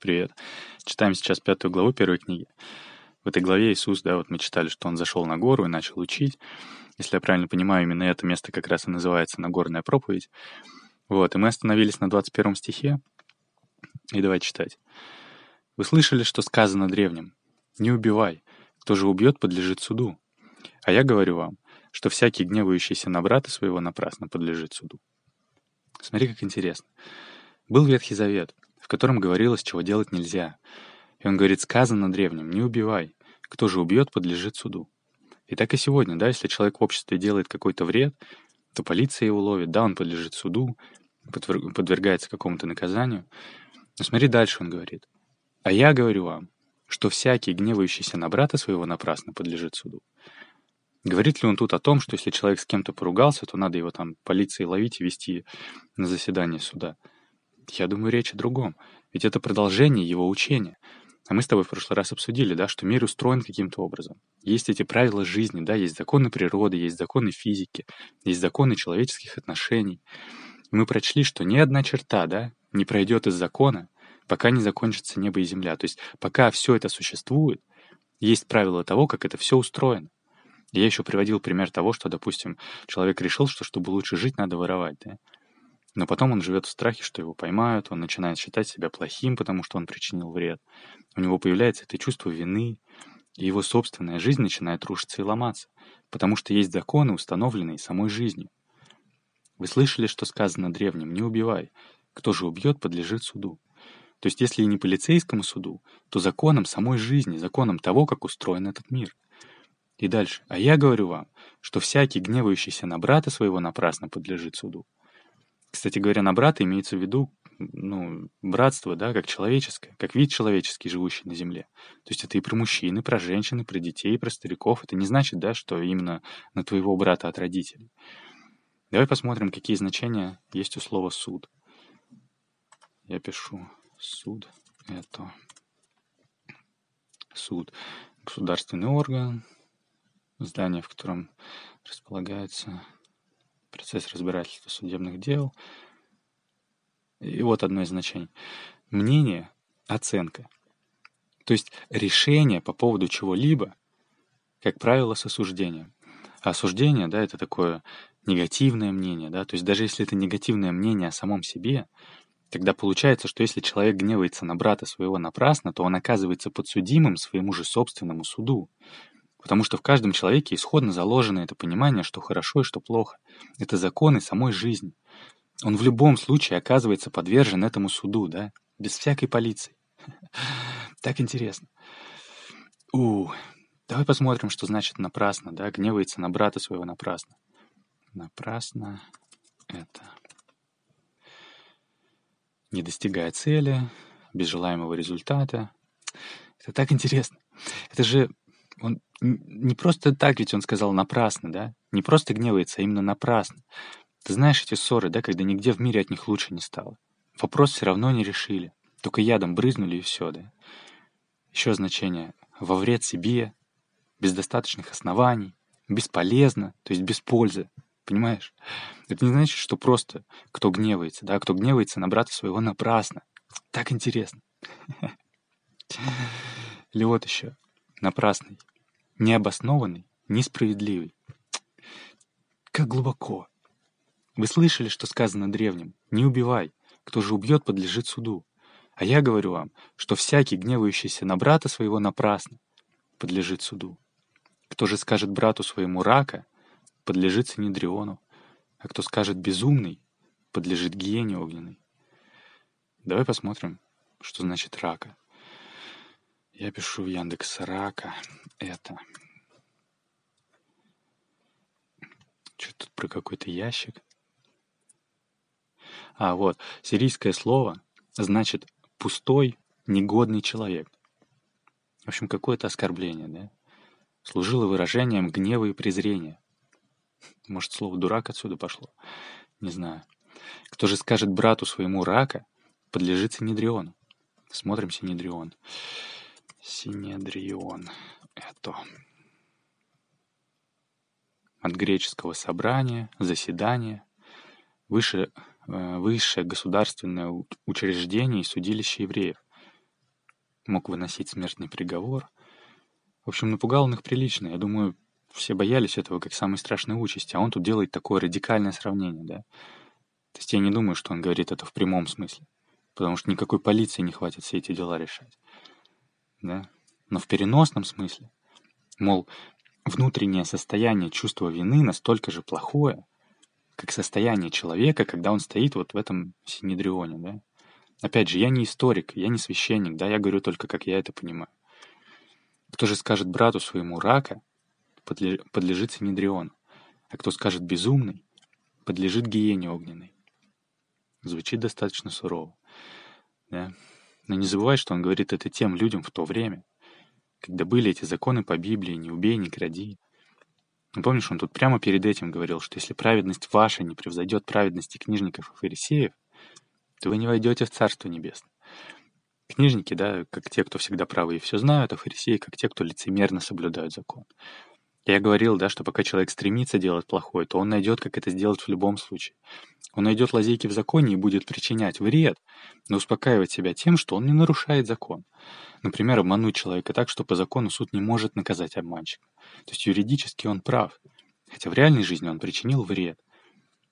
Привет. Читаем сейчас пятую главу первой книги. В этой главе Иисус, да, вот мы читали, что он зашел на гору и начал учить. Если я правильно понимаю, именно это место как раз и называется Нагорная проповедь. Вот, и мы остановились на 21 стихе. И давай читать. «Вы слышали, что сказано древним? Не убивай. Кто же убьет, подлежит суду. А я говорю вам, что всякий гневающийся на брата своего напрасно подлежит суду». Смотри, как интересно. Был Ветхий Завет, котором говорилось, чего делать нельзя. И он говорит, сказано древним, не убивай. Кто же убьет, подлежит суду. И так и сегодня, да, если человек в обществе делает какой-то вред, то полиция его ловит, да, он подлежит суду, подвергается какому-то наказанию. Но смотри, дальше он говорит. А я говорю вам, что всякий, гневающийся на брата своего напрасно, подлежит суду. Говорит ли он тут о том, что если человек с кем-то поругался, то надо его там полиции ловить и вести на заседание суда? Я думаю, речь о другом. Ведь это продолжение его учения. А мы с тобой в прошлый раз обсудили, да, что мир устроен каким-то образом. Есть эти правила жизни, да, есть законы природы, есть законы физики, есть законы человеческих отношений. И мы прочли, что ни одна черта, да, не пройдет из закона, пока не закончится небо и земля. То есть пока все это существует, есть правила того, как это все устроено. Я еще приводил пример того, что, допустим, человек решил, что чтобы лучше жить, надо воровать, да? Но потом он живет в страхе, что его поймают, он начинает считать себя плохим, потому что он причинил вред. У него появляется это чувство вины, и его собственная жизнь начинает рушиться и ломаться, потому что есть законы, установленные самой жизнью. Вы слышали, что сказано древним «не убивай», кто же убьет, подлежит суду. То есть если и не полицейскому суду, то законам самой жизни, законам того, как устроен этот мир — и дальше. А я говорю вам, что всякий, гневающийся на брата своего, напрасно подлежит суду. Кстати говоря, на брата имеется в виду ну, братство, да, как человеческое, как вид человеческий, живущий на земле. То есть это и про мужчин, и про женщин, и про детей, и про стариков. Это не значит, да, что именно на твоего брата от родителей. Давай посмотрим, какие значения есть у слова «суд». Я пишу «суд» — это суд. Государственный орган, здание, в котором располагается процесс разбирательства судебных дел. И вот одно из значений. Мнение — оценка. То есть решение по поводу чего-либо, как правило, с осуждением. А осуждение, да, это такое негативное мнение, да, то есть даже если это негативное мнение о самом себе, тогда получается, что если человек гневается на брата своего напрасно, то он оказывается подсудимым своему же собственному суду. Потому что в каждом человеке исходно заложено это понимание, что хорошо и что плохо. Это законы самой жизни. Он в любом случае оказывается подвержен этому суду, да? Без всякой полиции. Так интересно. У, давай посмотрим, что значит напрасно, да? Гневается на брата своего напрасно. Напрасно это не достигая цели, без желаемого результата. Это так интересно. Это же он не просто так ведь он сказал напрасно, да? Не просто гневается, а именно напрасно. Ты знаешь эти ссоры, да, когда нигде в мире от них лучше не стало? Вопрос все равно не решили. Только ядом брызнули и все, да? Еще значение. Во вред себе, без достаточных оснований, бесполезно, то есть без пользы. Понимаешь? Это не значит, что просто кто гневается, да, кто гневается на брата своего напрасно. Так интересно. Или вот еще. Напрасный необоснованный, несправедливый. Как глубоко. Вы слышали, что сказано древним? Не убивай. Кто же убьет, подлежит суду. А я говорю вам, что всякий, гневающийся на брата своего напрасно, подлежит суду. Кто же скажет брату своему рака, подлежит Синедриону. А кто скажет безумный, подлежит гиене огненной. Давай посмотрим, что значит рака. Я пишу в Яндекс Рака это. Что тут про какой-то ящик? А, вот, сирийское слово значит пустой, негодный человек. В общем, какое-то оскорбление, да? Служило выражением гнева и презрения. Может, слово «дурак» отсюда пошло? Не знаю. Кто же скажет брату своему рака, подлежит Синедриону. Смотрим Синедрион. Синедрион. Это от греческого собрания, заседания, выше, э, высшее государственное учреждение и судилище евреев. мог выносить смертный приговор. В общем, напугал он их прилично. Я думаю, все боялись этого как самой страшной участи, а он тут делает такое радикальное сравнение, да. То есть я не думаю, что он говорит это в прямом смысле, потому что никакой полиции не хватит все эти дела решать, да. Но в переносном смысле, мол, внутреннее состояние чувства вины настолько же плохое, как состояние человека, когда он стоит вот в этом синедрионе, да. Опять же, я не историк, я не священник, да, я говорю только, как я это понимаю. Кто же скажет брату своему рака, подлежит синедриону, а кто скажет безумный, подлежит гиене огненной. Звучит достаточно сурово, да. Но не забывай, что он говорит это тем людям в то время, когда были эти законы по Библии «не убей, не кради», ну, помнишь, он тут прямо перед этим говорил, что если праведность ваша не превзойдет праведности книжников и фарисеев, то вы не войдете в Царство Небесное. Книжники, да, как те, кто всегда правы и все знают, а фарисеи, как те, кто лицемерно соблюдают закон. Я говорил, да, что пока человек стремится делать плохое, то он найдет, как это сделать в любом случае. Он найдет лазейки в законе и будет причинять вред, но успокаивать себя тем, что он не нарушает закон. Например, обмануть человека так, что по закону суд не может наказать обманщика. То есть юридически он прав, хотя в реальной жизни он причинил вред.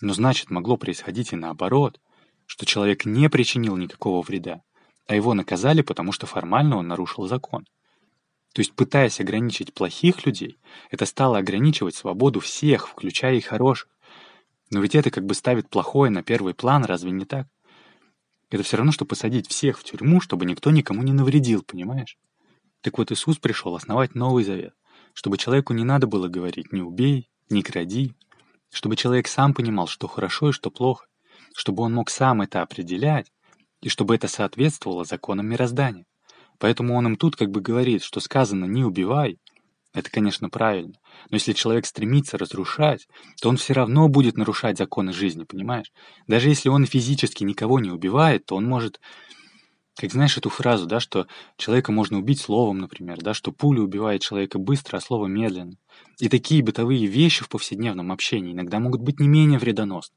Но значит, могло происходить и наоборот, что человек не причинил никакого вреда, а его наказали, потому что формально он нарушил закон. То есть, пытаясь ограничить плохих людей, это стало ограничивать свободу всех, включая и хороших. Но ведь это как бы ставит плохое на первый план, разве не так? Это все равно, что посадить всех в тюрьму, чтобы никто никому не навредил, понимаешь? Так вот Иисус пришел основать Новый Завет, чтобы человеку не надо было говорить «не убей», «не кради», чтобы человек сам понимал, что хорошо и что плохо, чтобы он мог сам это определять, и чтобы это соответствовало законам мироздания. Поэтому он им тут как бы говорит, что сказано «не убивай», это, конечно, правильно. Но если человек стремится разрушать, то он все равно будет нарушать законы жизни, понимаешь? Даже если он физически никого не убивает, то он может... Как знаешь эту фразу, да, что человека можно убить словом, например, да, что пуля убивает человека быстро, а слово медленно. И такие бытовые вещи в повседневном общении иногда могут быть не менее вредоносны.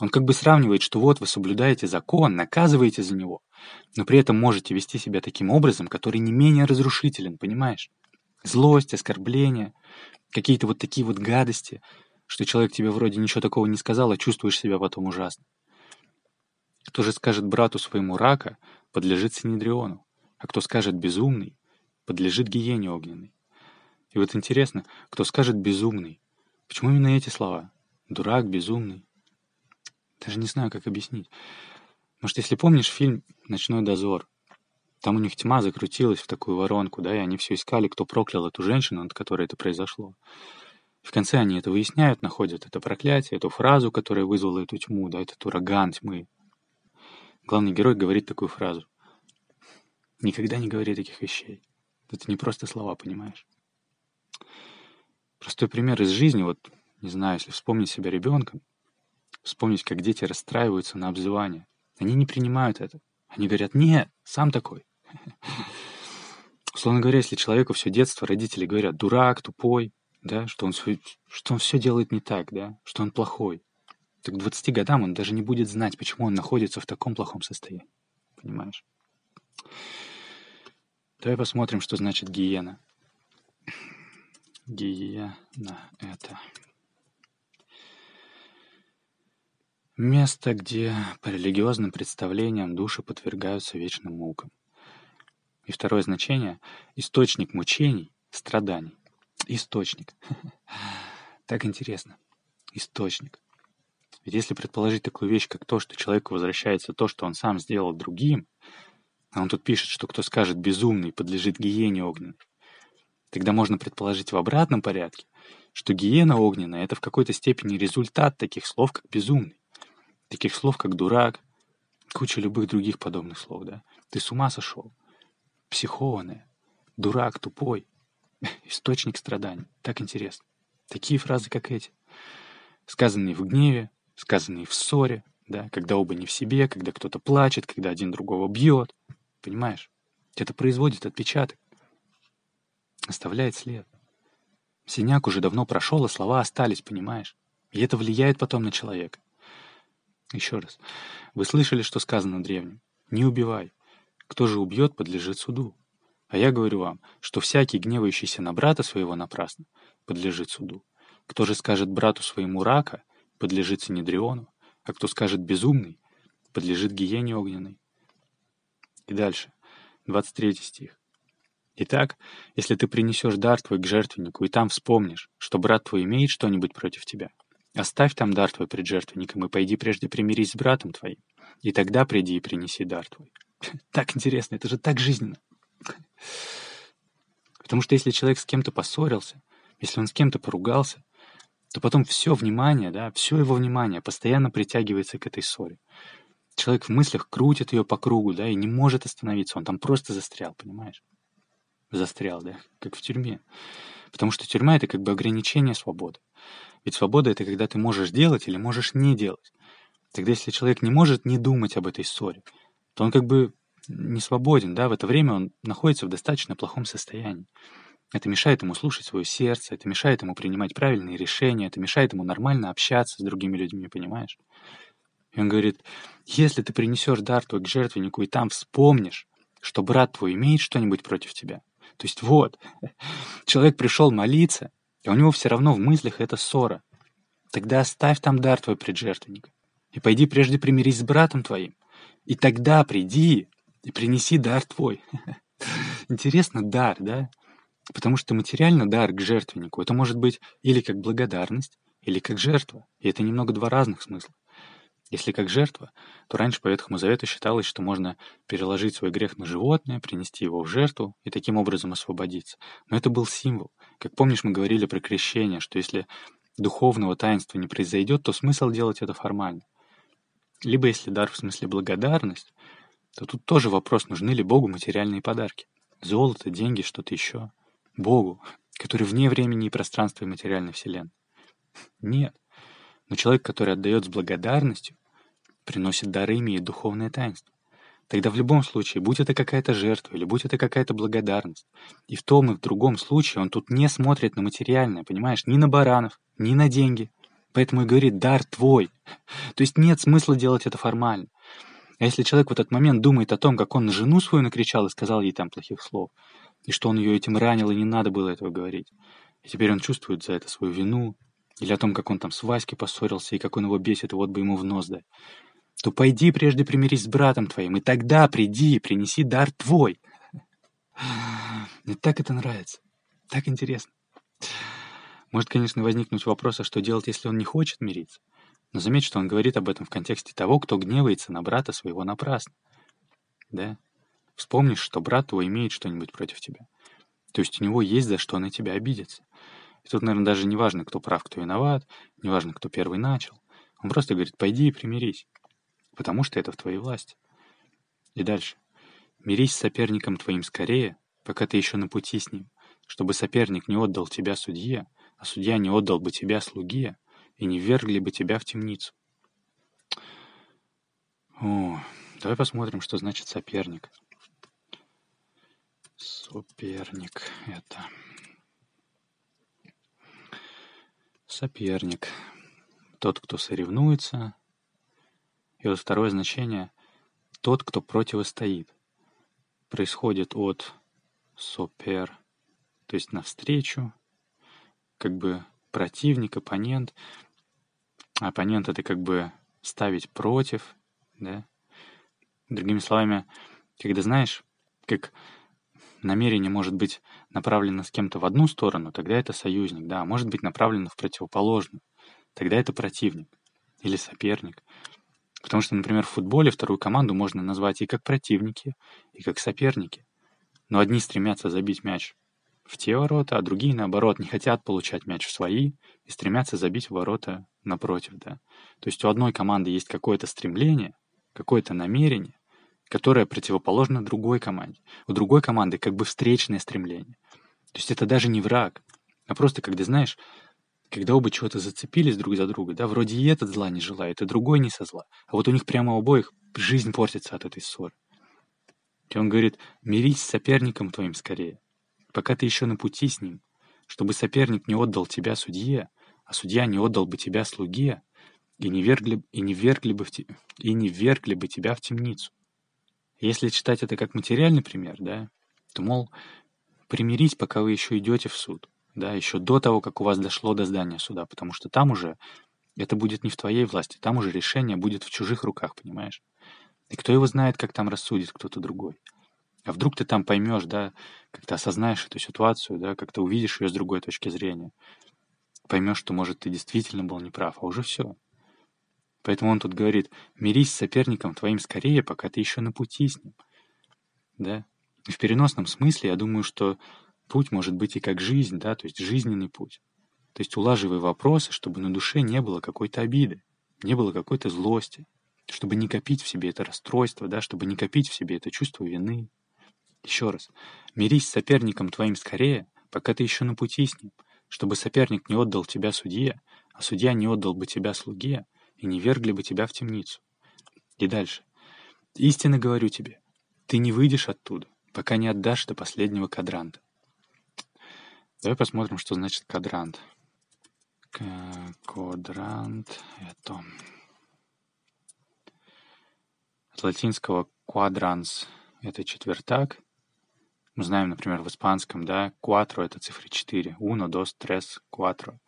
Он как бы сравнивает, что вот вы соблюдаете закон, наказываете за него, но при этом можете вести себя таким образом, который не менее разрушителен, понимаешь? Злость, оскорбление, какие-то вот такие вот гадости, что человек тебе вроде ничего такого не сказал, а чувствуешь себя потом ужасно. Кто же скажет брату своему рака, подлежит Синедриону, а кто скажет безумный, подлежит гиене огненной. И вот интересно, кто скажет безумный, почему именно эти слова? Дурак, безумный. Даже не знаю, как объяснить. Может, если помнишь фильм «Ночной дозор», там у них тьма закрутилась в такую воронку, да, и они все искали, кто проклял эту женщину, над которой это произошло. В конце они это выясняют, находят это проклятие, эту фразу, которая вызвала эту тьму, да, этот ураган тьмы. Главный герой говорит такую фразу. Никогда не говори таких вещей. Это не просто слова, понимаешь? Простой пример из жизни, вот, не знаю, если вспомнить себя ребенком, вспомнить, как дети расстраиваются на обзывание. Они не принимают это. Они говорят, нет, сам такой. Условно говоря, если человеку все детство родители говорят «дурак», «тупой», да, что он, все, что он все делает не так, да, что он плохой, так к 20 годам он даже не будет знать, почему он находится в таком плохом состоянии. Понимаешь? Давай посмотрим, что значит гиена. Гиена — это место, где по религиозным представлениям души подвергаются вечным мукам. И второе значение — источник мучений, страданий. Источник. Так интересно. Источник. Ведь если предположить такую вещь, как то, что человеку возвращается то, что он сам сделал другим, а он тут пишет, что кто скажет «безумный» подлежит гиене огненной, тогда можно предположить в обратном порядке, что гиена огненная — это в какой-то степени результат таких слов, как «безумный». Таких слов, как «дурак», куча любых других подобных слов, да. Ты с ума сошел психованное, дурак, тупой, источник страданий. Так интересно. Такие фразы, как эти, сказанные в гневе, сказанные в ссоре, да, когда оба не в себе, когда кто-то плачет, когда один другого бьет. Понимаешь? Это производит отпечаток, оставляет след. Синяк уже давно прошел, а слова остались, понимаешь? И это влияет потом на человека. Еще раз. Вы слышали, что сказано древним? Не убивай. Кто же убьет, подлежит суду. А я говорю вам, что всякий, гневающийся на брата своего напрасно, подлежит суду. Кто же скажет брату своему рака, подлежит Синедриону, а кто скажет безумный, подлежит гиене огненной. И дальше, 23 стих. Итак, если ты принесешь дар твой к жертвеннику, и там вспомнишь, что брат твой имеет что-нибудь против тебя, оставь там дар твой пред жертвенником и пойди прежде примирись с братом твоим, и тогда приди и принеси дар твой. Так интересно, это же так жизненно. Потому что если человек с кем-то поссорился, если он с кем-то поругался, то потом все внимание, да, все его внимание постоянно притягивается к этой ссоре. Человек в мыслях крутит ее по кругу, да, и не может остановиться, он там просто застрял, понимаешь? Застрял, да, как в тюрьме. Потому что тюрьма — это как бы ограничение свободы. Ведь свобода — это когда ты можешь делать или можешь не делать. Тогда если человек не может не думать об этой ссоре, то он как бы не свободен, да, в это время он находится в достаточно плохом состоянии. Это мешает ему слушать свое сердце, это мешает ему принимать правильные решения, это мешает ему нормально общаться с другими людьми, понимаешь? И он говорит, если ты принесешь дар твой к жертвеннику и там вспомнишь, что брат твой имеет что-нибудь против тебя. То есть вот, человек пришел молиться, и у него все равно в мыслях это ссора. Тогда оставь там дар твой пред жертвенником. И пойди прежде примирись с братом твоим. И тогда приди и принеси дар твой. Интересно, дар, да? Потому что материально дар к жертвеннику это может быть или как благодарность, или как жертва. И это немного два разных смысла. Если как жертва, то раньше по Ветхому Завету считалось, что можно переложить свой грех на животное, принести его в жертву и таким образом освободиться. Но это был символ. Как помнишь, мы говорили про крещение, что если духовного таинства не произойдет, то смысл делать это формально. Либо если дар в смысле благодарность, то тут тоже вопрос, нужны ли Богу материальные подарки. Золото, деньги, что-то еще. Богу, который вне времени и пространства и материальной вселенной. Нет. Но человек, который отдает с благодарностью, приносит дары, имеет духовное таинство. Тогда в любом случае, будь это какая-то жертва или будь это какая-то благодарность, и в том и в другом случае он тут не смотрит на материальное, понимаешь, ни на баранов, ни на деньги. Поэтому и говорит «дар твой». То есть нет смысла делать это формально. А если человек в этот момент думает о том, как он на жену свою накричал и сказал ей там плохих слов, и что он ее этим ранил, и не надо было этого говорить, и теперь он чувствует за это свою вину, или о том, как он там с Васькой поссорился, и как он его бесит, и вот бы ему в нос дать, то пойди прежде примирись с братом твоим, и тогда приди и принеси дар твой. Мне так это нравится, так интересно. Может, конечно, возникнуть вопрос, а что делать, если он не хочет мириться? Но заметь, что он говорит об этом в контексте того, кто гневается на брата своего напрасно. Да? Вспомнишь, что брат твой имеет что-нибудь против тебя. То есть у него есть за что на тебя обидеться. И тут, наверное, даже не важно, кто прав, кто виноват, не важно, кто первый начал. Он просто говорит, пойди и примирись, потому что это в твоей власти. И дальше. Мирись с соперником твоим скорее, пока ты еще на пути с ним, чтобы соперник не отдал тебя судье, а судья не отдал бы тебя слуге, и не ввергли бы тебя в темницу. О, давай посмотрим, что значит соперник. Соперник это. Соперник. Тот, кто соревнуется. И вот второе значение — тот, кто противостоит. Происходит от сопер, то есть навстречу, как бы противник, оппонент оппонента ты как бы ставить против, да. Другими словами, когда знаешь, как намерение может быть направлено с кем-то в одну сторону, тогда это союзник, да, а может быть направлено в противоположную, тогда это противник или соперник. Потому что, например, в футболе вторую команду можно назвать и как противники, и как соперники. Но одни стремятся забить мяч в те ворота, а другие, наоборот, не хотят получать мяч в свои и стремятся забить в ворота напротив, да. То есть у одной команды есть какое-то стремление, какое-то намерение, которое противоположно другой команде. У другой команды как бы встречное стремление. То есть это даже не враг, а просто когда, знаешь, когда оба чего-то зацепились друг за друга, да, вроде и этот зла не желает, и другой не со зла, а вот у них прямо у обоих жизнь портится от этой ссоры. И он говорит, мирись с соперником твоим скорее, пока ты еще на пути с ним, чтобы соперник не отдал тебя судье, а судья не отдал бы тебя слуге, и не вергли, и не вергли бы в те, и не вергли бы тебя в темницу. Если читать это как материальный пример, да, то, мол, примирить, пока вы еще идете в суд, да, еще до того, как у вас дошло до здания суда, потому что там уже это будет не в твоей власти, там уже решение будет в чужих руках, понимаешь? И кто его знает, как там рассудит кто-то другой. А вдруг ты там поймешь, да, как ты осознаешь эту ситуацию, да, как ты увидишь ее с другой точки зрения. Поймешь, что, может, ты действительно был неправ, а уже все. Поэтому он тут говорит, мирись с соперником твоим скорее, пока ты еще на пути с ним. Да? И в переносном смысле я думаю, что путь может быть и как жизнь, да, то есть жизненный путь. То есть улаживай вопросы, чтобы на душе не было какой-то обиды, не было какой-то злости, чтобы не копить в себе это расстройство, да, чтобы не копить в себе это чувство вины. Еще раз, мирись с соперником твоим скорее, пока ты еще на пути с ним, чтобы соперник не отдал тебя судье, а судья не отдал бы тебя слуге, и не вергли бы тебя в темницу. И дальше. Истинно говорю тебе, ты не выйдешь оттуда, пока не отдашь до последнего кадранта. Давай посмотрим, что значит кадрант. Квадрант — это от латинского quadrans — это четвертак. Мы знаем, например, в испанском, да, quattro — это цифра 4. Uno, dos, tres, cuatro.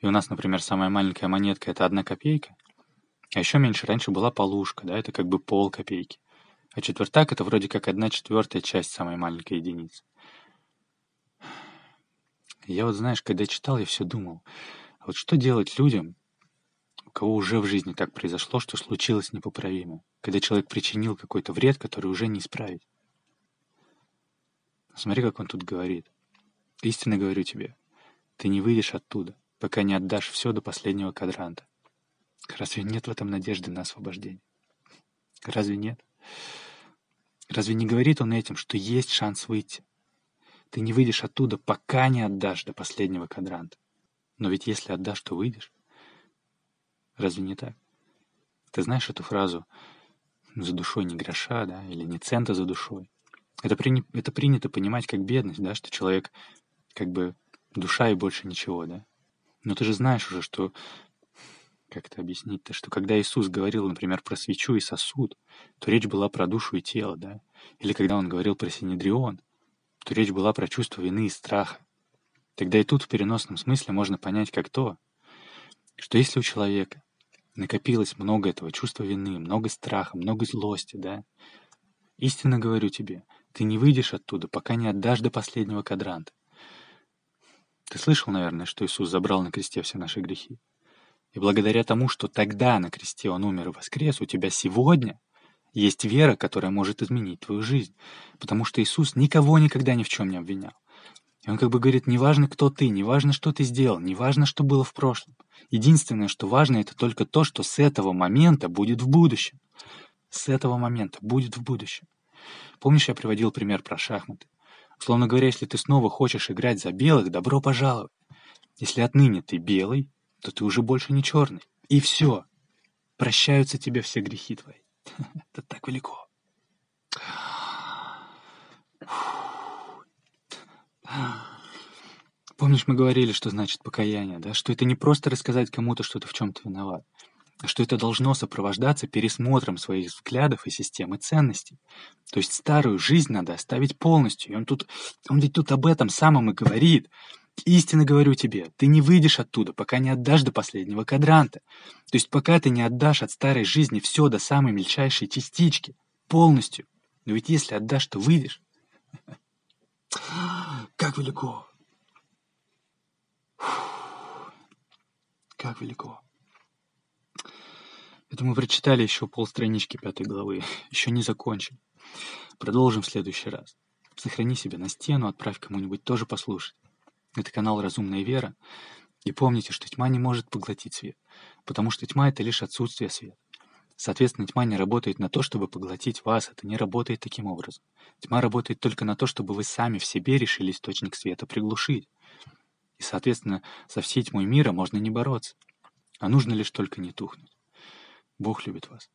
И у нас, например, самая маленькая монетка — это одна копейка. А еще меньше раньше была полушка, да, это как бы пол копейки. А четвертак — это вроде как одна четвертая часть самой маленькой единицы. Я вот, знаешь, когда читал, я все думал, а вот что делать людям, у кого уже в жизни так произошло, что случилось непоправимо, когда человек причинил какой-то вред, который уже не исправить. Смотри, как он тут говорит. Истинно говорю тебе, ты не выйдешь оттуда, пока не отдашь все до последнего кадранта. Разве нет в этом надежды на освобождение? Разве нет? Разве не говорит он этим, что есть шанс выйти? Ты не выйдешь оттуда, пока не отдашь до последнего кадранта. Но ведь если отдашь, то выйдешь. Разве не так? Ты знаешь эту фразу «за душой не гроша», да, или «не цента за душой». Это, при... это принято понимать как бедность, да, что человек как бы душа и больше ничего, да. Но ты же знаешь уже, что... Как это объяснить-то? Что когда Иисус говорил, например, про свечу и сосуд, то речь была про душу и тело, да? Или когда он говорил про Синедрион, то речь была про чувство вины и страха. Тогда и тут в переносном смысле можно понять как то, что если у человека накопилось много этого чувства вины, много страха, много злости, да, истинно говорю тебе, ты не выйдешь оттуда, пока не отдашь до последнего кадранта. Ты слышал, наверное, что Иисус забрал на кресте все наши грехи? И благодаря тому, что тогда на кресте Он умер и воскрес, у тебя сегодня есть вера, которая может изменить твою жизнь. Потому что Иисус никого никогда ни в чем не обвинял. И Он как бы говорит, неважно, кто ты, неважно, что ты сделал, неважно, что было в прошлом. Единственное, что важно, это только то, что с этого момента будет в будущем. С этого момента будет в будущем. Помнишь, я приводил пример про шахматы? Словно говоря, если ты снова хочешь играть за белых, добро пожаловать. Если отныне ты белый, то ты уже больше не черный. И все. Прощаются тебе все грехи твои. Это так велико. Помнишь, мы говорили, что значит покаяние, да? Что это не просто рассказать кому-то, что ты в чем-то виноват что это должно сопровождаться пересмотром своих взглядов и системы ценностей. То есть старую жизнь надо оставить полностью. И он тут, он ведь тут об этом самом и говорит. Истинно говорю тебе, ты не выйдешь оттуда, пока не отдашь до последнего кадранта. То есть пока ты не отдашь от старой жизни все до самой мельчайшей частички, полностью. Но ведь если отдашь, то выйдешь. Как велико. Как велико. Это мы прочитали еще полстранички пятой главы. Еще не закончим. Продолжим в следующий раз. Сохрани себя на стену, отправь кому-нибудь тоже послушать. Это канал «Разумная вера». И помните, что тьма не может поглотить свет, потому что тьма — это лишь отсутствие света. Соответственно, тьма не работает на то, чтобы поглотить вас, это не работает таким образом. Тьма работает только на то, чтобы вы сами в себе решили источник света приглушить. И, соответственно, со всей тьмой мира можно не бороться, а нужно лишь только не тухнуть. Бог любит вас.